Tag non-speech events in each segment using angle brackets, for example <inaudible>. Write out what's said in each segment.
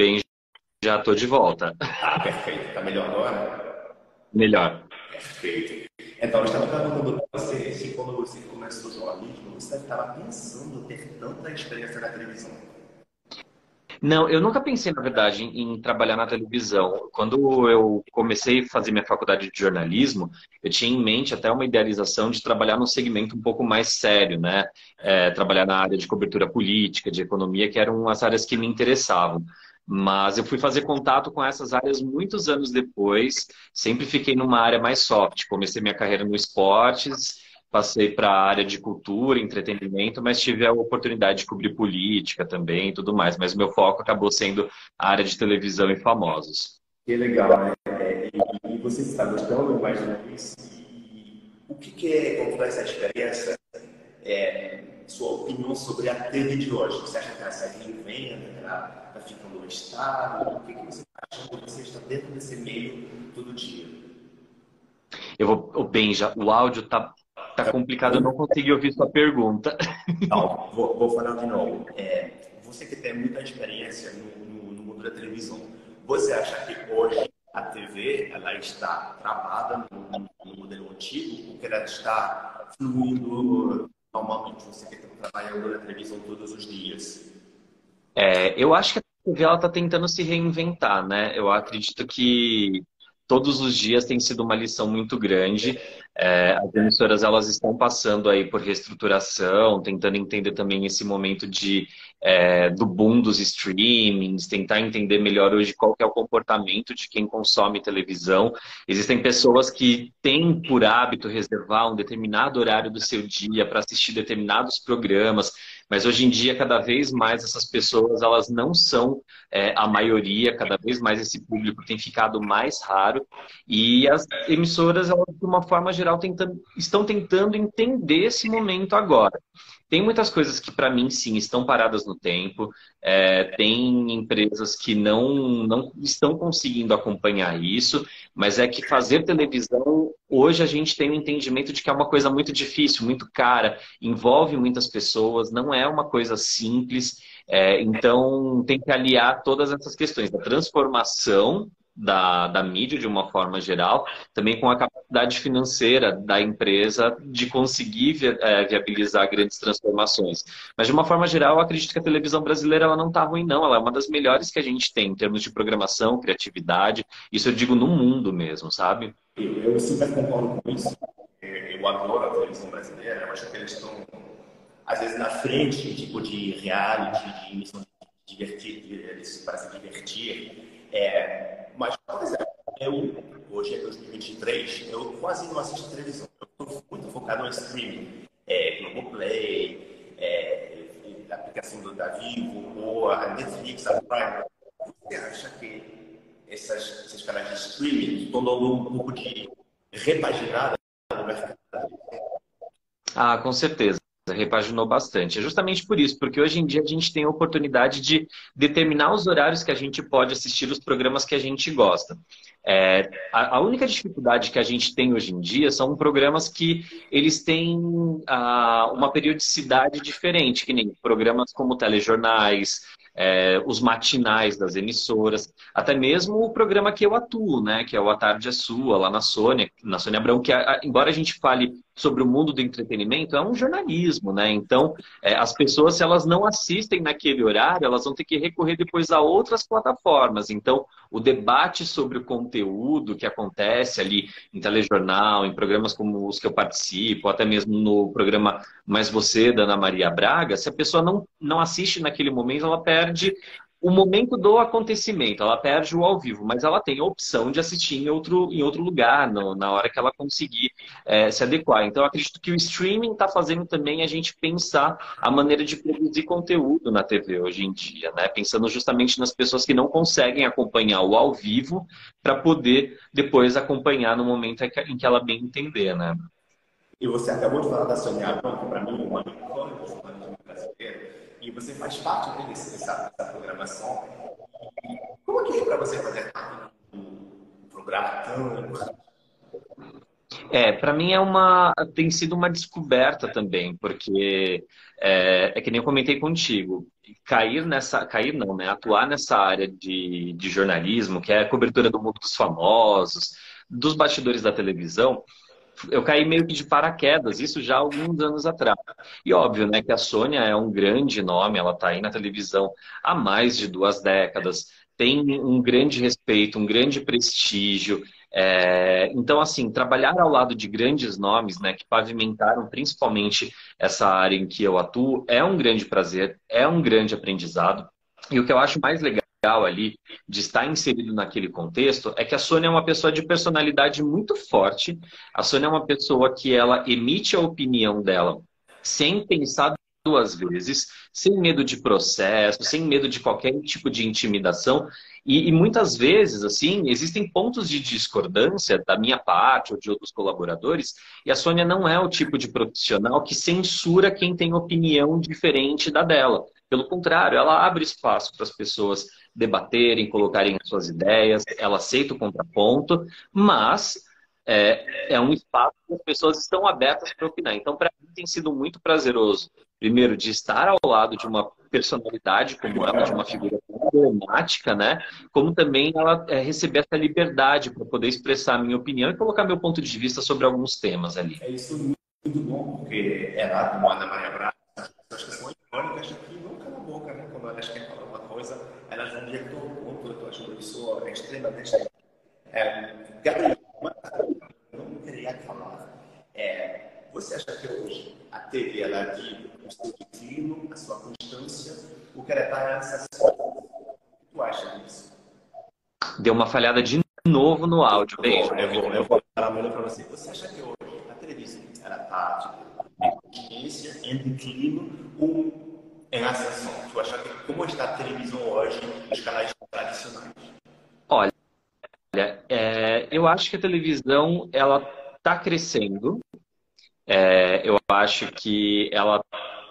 bem, já estou de volta. Ah, perfeito. Está melhor agora? Melhor. Perfeito. Então, eu estava perguntando para você se quando você começou o jornalismo, você estava pensando ter tanta experiência na televisão. Não, eu nunca pensei, na verdade, em, em, trabalhar na televisão. Quando eu comecei a fazer minha faculdade de jornalismo, eu tinha em mente até uma idealização de trabalhar num segmento um pouco mais sério, né? É, trabalhar na área de cobertura política, de economia, que eram as áreas que me interessavam. Mas eu fui fazer contato com essas áreas muitos anos depois, sempre fiquei numa área mais soft. Comecei minha carreira no esportes, passei para a área de cultura, entretenimento, mas tive a oportunidade de cobrir política também e tudo mais. Mas meu foco acabou sendo a área de televisão e famosos. Que legal, né? É, e você está gostando mais disso? O que, que é, com toda essa experiência, é, sua opinião sobre a TV de hoje? Você acha que ela se reinventa, ela está ficando no estado? O que, que você está achando que você está dentro desse meio todo dia? Eu vou, o Benja, o áudio tá, tá complicado, eu não consegui ouvir sua pergunta. Não, <laughs> vou, vou falar de novo. É, você que tem muita experiência no, no, no, mundo da televisão, você acha que hoje a TV ela está travada no, no modelo antigo ou que ela está fluindo normalmente? Você que na televisão todos os dias? É, eu acho que a TV está tentando se reinventar, né? Eu acredito que todos os dias tem sido uma lição muito grande. É, as emissoras elas estão passando aí por reestruturação, tentando entender também esse momento de é, do boom dos streamings, tentar entender melhor hoje qual é o comportamento de quem consome televisão. Existem pessoas que têm por hábito reservar um determinado horário do seu dia para assistir determinados programas, mas hoje em dia cada vez mais essas pessoas elas não são é, a maioria, cada vez mais esse público tem ficado mais raro e as emissoras elas, de uma forma geral tentando, estão tentando entender esse momento agora. Tem muitas coisas que, para mim, sim, estão paradas no tempo. É, tem empresas que não, não estão conseguindo acompanhar isso, mas é que fazer televisão, hoje a gente tem o um entendimento de que é uma coisa muito difícil, muito cara, envolve muitas pessoas, não é uma coisa simples. É, então, tem que aliar todas essas questões da transformação da, da mídia de uma forma geral, também com a capacidade financeira da empresa de conseguir é, viabilizar grandes transformações. Mas de uma forma geral, eu acredito que a televisão brasileira ela não está ruim, não. Ela é uma das melhores que a gente tem em termos de programação, criatividade. Isso eu digo no mundo mesmo, sabe? Eu, eu super concordo com isso. Eu adoro a televisão brasileira. Eu acho que eles estão, às vezes, na frente tipo, de reality, de emissão de divertir, de, para se divertir. É, eu, hoje é 2023, eu quase não assisto televisão. Eu estou muito focado no streaming. É, Globoplay, é, aplicação do da Vivo, ou a Netflix, a Prime. Você acha que essas, esses canais de streaming estão dando um pouco de repaginada no mercado? Ah, com certeza repaginou bastante. É justamente por isso, porque hoje em dia a gente tem a oportunidade de determinar os horários que a gente pode assistir os programas que a gente gosta. É, a, a, única dificuldade que a gente tem hoje em dia são programas que eles têm ah, uma periodicidade diferente, que nem programas como telejornais, é, os matinais das emissoras, até mesmo o programa que eu atuo, né, que é o A Tarde é Sua, lá na Sônia, na Sônia Abrão, que embora a gente fale sobre o mundo do entretenimento, é um jornalismo, né? Então, é, as pessoas, se elas não assistem naquele horário, elas vão ter que recorrer depois a outras plataformas. Então, o debate sobre o conteúdo que acontece ali em telejornal, em programas como os que eu participo, até mesmo no programa Mais Você, da Ana Maria Braga, se a pessoa não, não assiste naquele momento, ela perde o momento do acontecimento, ela perde o ao vivo, mas ela tem a opção de assistir em outro, em outro lugar, no, na hora que ela conseguir é, se adequar. Então, acredito que o streaming está fazendo também a gente pensar a maneira de produzir conteúdo na TV hoje em dia, né? Pensando justamente nas pessoas que não conseguem acompanhar o ao vivo para poder depois acompanhar no momento em que ela bem entender, né? E você acabou de falar da Sônia Abrão, que para mim é uma icônica do jornalismo brasileiro e você faz parte né, desse, dessa, dessa programação. Como é que é para você fazer parte um programa tão É, para mim é uma tem sido uma descoberta também, porque é, é, que nem eu comentei contigo, cair nessa, cair não, né? Atuar nessa área de, de jornalismo, que é a cobertura do mundo dos famosos, dos bastidores da televisão, eu caí meio que de paraquedas, isso já há alguns anos atrás. E óbvio, né, que a Sônia é um grande nome, ela está aí na televisão há mais de duas décadas, tem um grande respeito, um grande prestígio, é, então, assim, trabalhar ao lado de grandes nomes, né, que pavimentaram principalmente essa área em que eu atuo, é um grande prazer, é um grande aprendizado. E o que eu acho mais legal ali de estar inserido naquele contexto é que a Sônia é uma pessoa de personalidade muito forte. A Sônia é uma pessoa que ela emite a opinião dela sem pensar duas vezes, sem medo de processo, sem medo de qualquer tipo de intimidação. E, e, muitas vezes, assim, existem pontos de discordância da minha parte ou de outros colaboradores, e a Sônia não é o tipo de profissional que censura quem tem opinião diferente da dela. Pelo contrário, ela abre espaço para as pessoas debaterem, colocarem as suas ideias, ela aceita o contraponto, mas é, é um espaço que as pessoas estão abertas para opinar. Então, para mim, tem sido muito prazeroso, primeiro, de estar ao lado de uma personalidade como ela, de uma figura emblemática, né? Como também ela é, receber essa liberdade para poder expressar a minha opinião e colocar meu ponto de vista sobre alguns temas ali. É isso muito bom, porque como Ana Maria Braga, as pessoas são icônicas que não calam a boca, né? Quando elas querem falar uma coisa, elas vão direto ao ponto. Eu acho uma pessoa extremamente. É, Gabriel, não queria falar. É, você acha que hoje a TV ela vive o seu declínio, a sua constância, o que ela está nessa O que tu acha disso? Deu uma falhada de novo no áudio. Beijo. Eu vou, eu vou falar melhor para você. Você acha que hoje a televisão ela está tipo, em consciência, em declínio ou em ascensão? Tu acha que como está a televisão hoje nos canais tradicionais? Olha, é, eu acho que a televisão ela está crescendo. É, eu acho que ela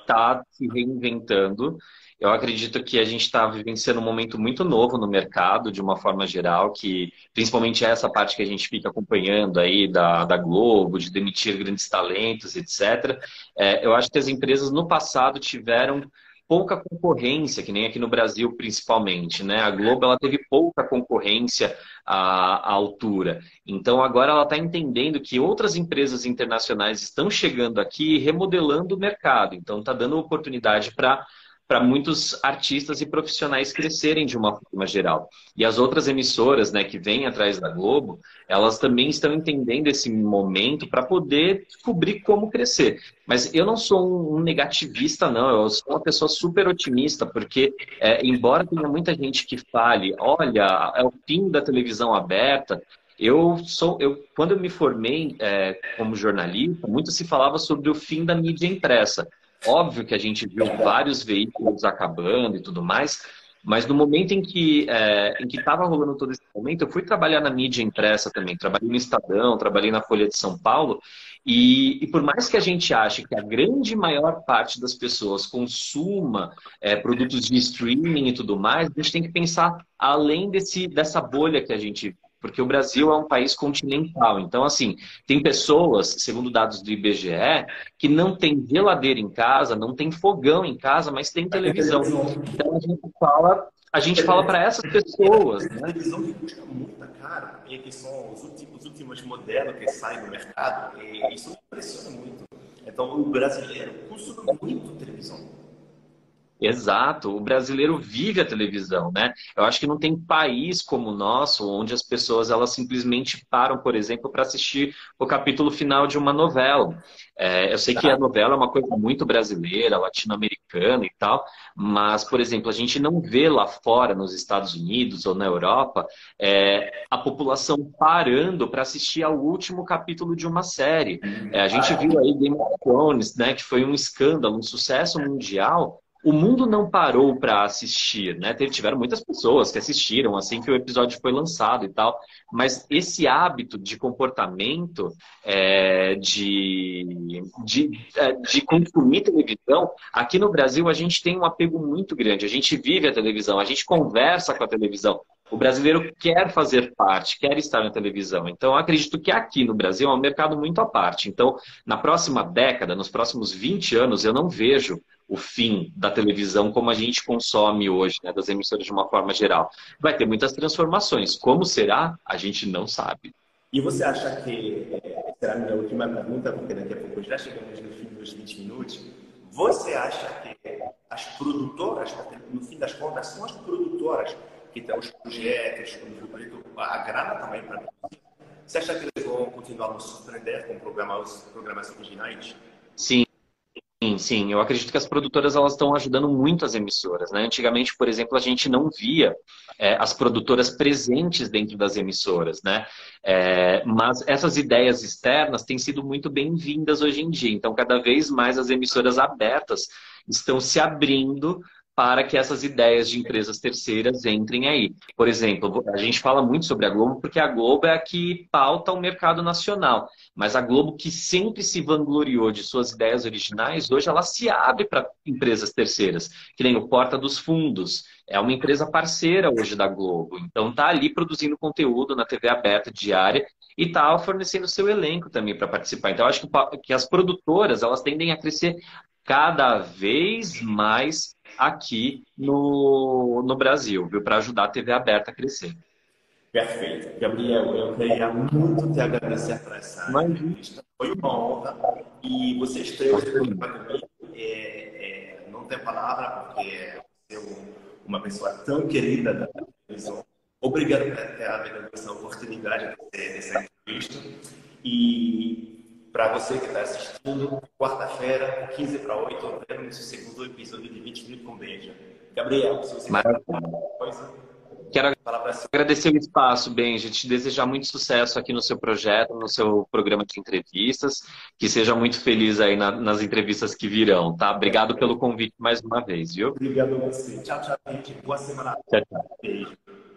está se reinventando. Eu acredito que a gente está vivenciando um momento muito novo no mercado, de uma forma geral, que principalmente essa parte que a gente fica acompanhando aí da, da Globo, de demitir grandes talentos, etc. É, eu acho que as empresas no passado tiveram pouca concorrência, que nem aqui no Brasil principalmente, né? A Globo ela teve pouca concorrência à, à altura. Então agora ela está entendendo que outras empresas internacionais estão chegando aqui e remodelando o mercado. Então está dando oportunidade para para muitos artistas e profissionais crescerem de uma forma geral. E as outras emissoras, né, que vêm atrás da Globo, elas também estão entendendo esse momento para poder descobrir como crescer. Mas eu não sou um negativista, não. Eu sou uma pessoa super otimista, porque é, embora tenha muita gente que fale, olha, é o fim da televisão aberta, eu sou, eu, quando eu me formei é, como jornalista, muito se falava sobre o fim da mídia impressa. Óbvio que a gente viu vários veículos acabando e tudo mais, mas no momento em que é, em que estava rolando todo esse momento, eu fui trabalhar na mídia impressa também. Trabalhei no Estadão, trabalhei na Folha de São Paulo. E, e por mais que a gente ache que a grande maior parte das pessoas consuma é, produtos de streaming e tudo mais, a gente tem que pensar além desse, dessa bolha que a gente porque o Brasil é um país continental. Então, assim, tem pessoas, segundo dados do IBGE, que não tem geladeira em casa, não tem fogão em casa, mas tem televisão. Então a gente fala, a gente fala para essas pessoas. Né? televisão que custa muito caro e que são os últimos, os últimos modelos que saem no mercado, e isso impressiona muito. Então, o brasileiro consome muito televisão. Exato, o brasileiro vive a televisão, né? Eu acho que não tem país como o nosso onde as pessoas elas simplesmente param, por exemplo, para assistir o capítulo final de uma novela. É, eu sei que a novela é uma coisa muito brasileira, latino-americana e tal, mas, por exemplo, a gente não vê lá fora, nos Estados Unidos ou na Europa, é, a população parando para assistir ao último capítulo de uma série. É, a gente viu aí Game of Thrones, né, que foi um escândalo, um sucesso mundial o mundo não parou para assistir, né? Tiveram muitas pessoas que assistiram assim que o episódio foi lançado e tal, mas esse hábito de comportamento é, de, de, é, de consumir televisão, aqui no Brasil a gente tem um apego muito grande. A gente vive a televisão, a gente conversa com a televisão. O brasileiro quer fazer parte, quer estar na televisão. Então, acredito que aqui no Brasil é um mercado muito à parte. Então, na próxima década, nos próximos 20 anos, eu não vejo o fim da televisão como a gente consome hoje, né, das emissoras de uma forma geral. Vai ter muitas transformações. Como será? A gente não sabe. E você acha que, é, será a minha última pergunta, porque daqui a pouco já chegamos no fim dos 20 minutos, você acha que as produtoras, no fim das contas, são as produtoras que têm os projetos, a grana também para Você acha que eles vão continuar nos surpreender com programas, programas originais? Sim, Sim, sim. Eu acredito que as produtoras elas estão ajudando muito as emissoras. Né? Antigamente, por exemplo, a gente não via é, as produtoras presentes dentro das emissoras. Né? É, mas essas ideias externas têm sido muito bem-vindas hoje em dia. Então, cada vez mais as emissoras abertas estão se abrindo para que essas ideias de empresas terceiras entrem aí. Por exemplo, a gente fala muito sobre a Globo porque a Globo é a que pauta o mercado nacional. Mas a Globo, que sempre se vangloriou de suas ideias originais, hoje ela se abre para empresas terceiras, que nem o Porta dos Fundos. É uma empresa parceira hoje da Globo. Então está ali produzindo conteúdo na TV aberta diária e está fornecendo seu elenco também para participar. Então, acho que as produtoras elas tendem a crescer cada vez mais aqui no, no Brasil, viu? Para ajudar a TV aberta a crescer. Perfeito. Gabriel, eu queria muito te agradecer por essa Mas... entrevista. Foi uma honra. E você estreou comigo. É, é, não tem palavra, porque você é uma pessoa tão querida da televisão. Obrigado por ter dado essa oportunidade dessa entrevista. E para você que está assistindo, quarta-feira, 15 para 8, vemos o segundo episódio de 20 minutos com Benja. Gabriel, se você Maravilha. quer alguma coisa, Quero agradecer o espaço, Benja, te desejar muito sucesso aqui no seu projeto, no seu programa de entrevistas, que seja muito feliz aí na, nas entrevistas que virão, tá? Obrigado pelo convite mais uma vez, viu? Obrigado a você. Tchau, tchau, gente. Boa semana. Tchau, tchau. Beijo.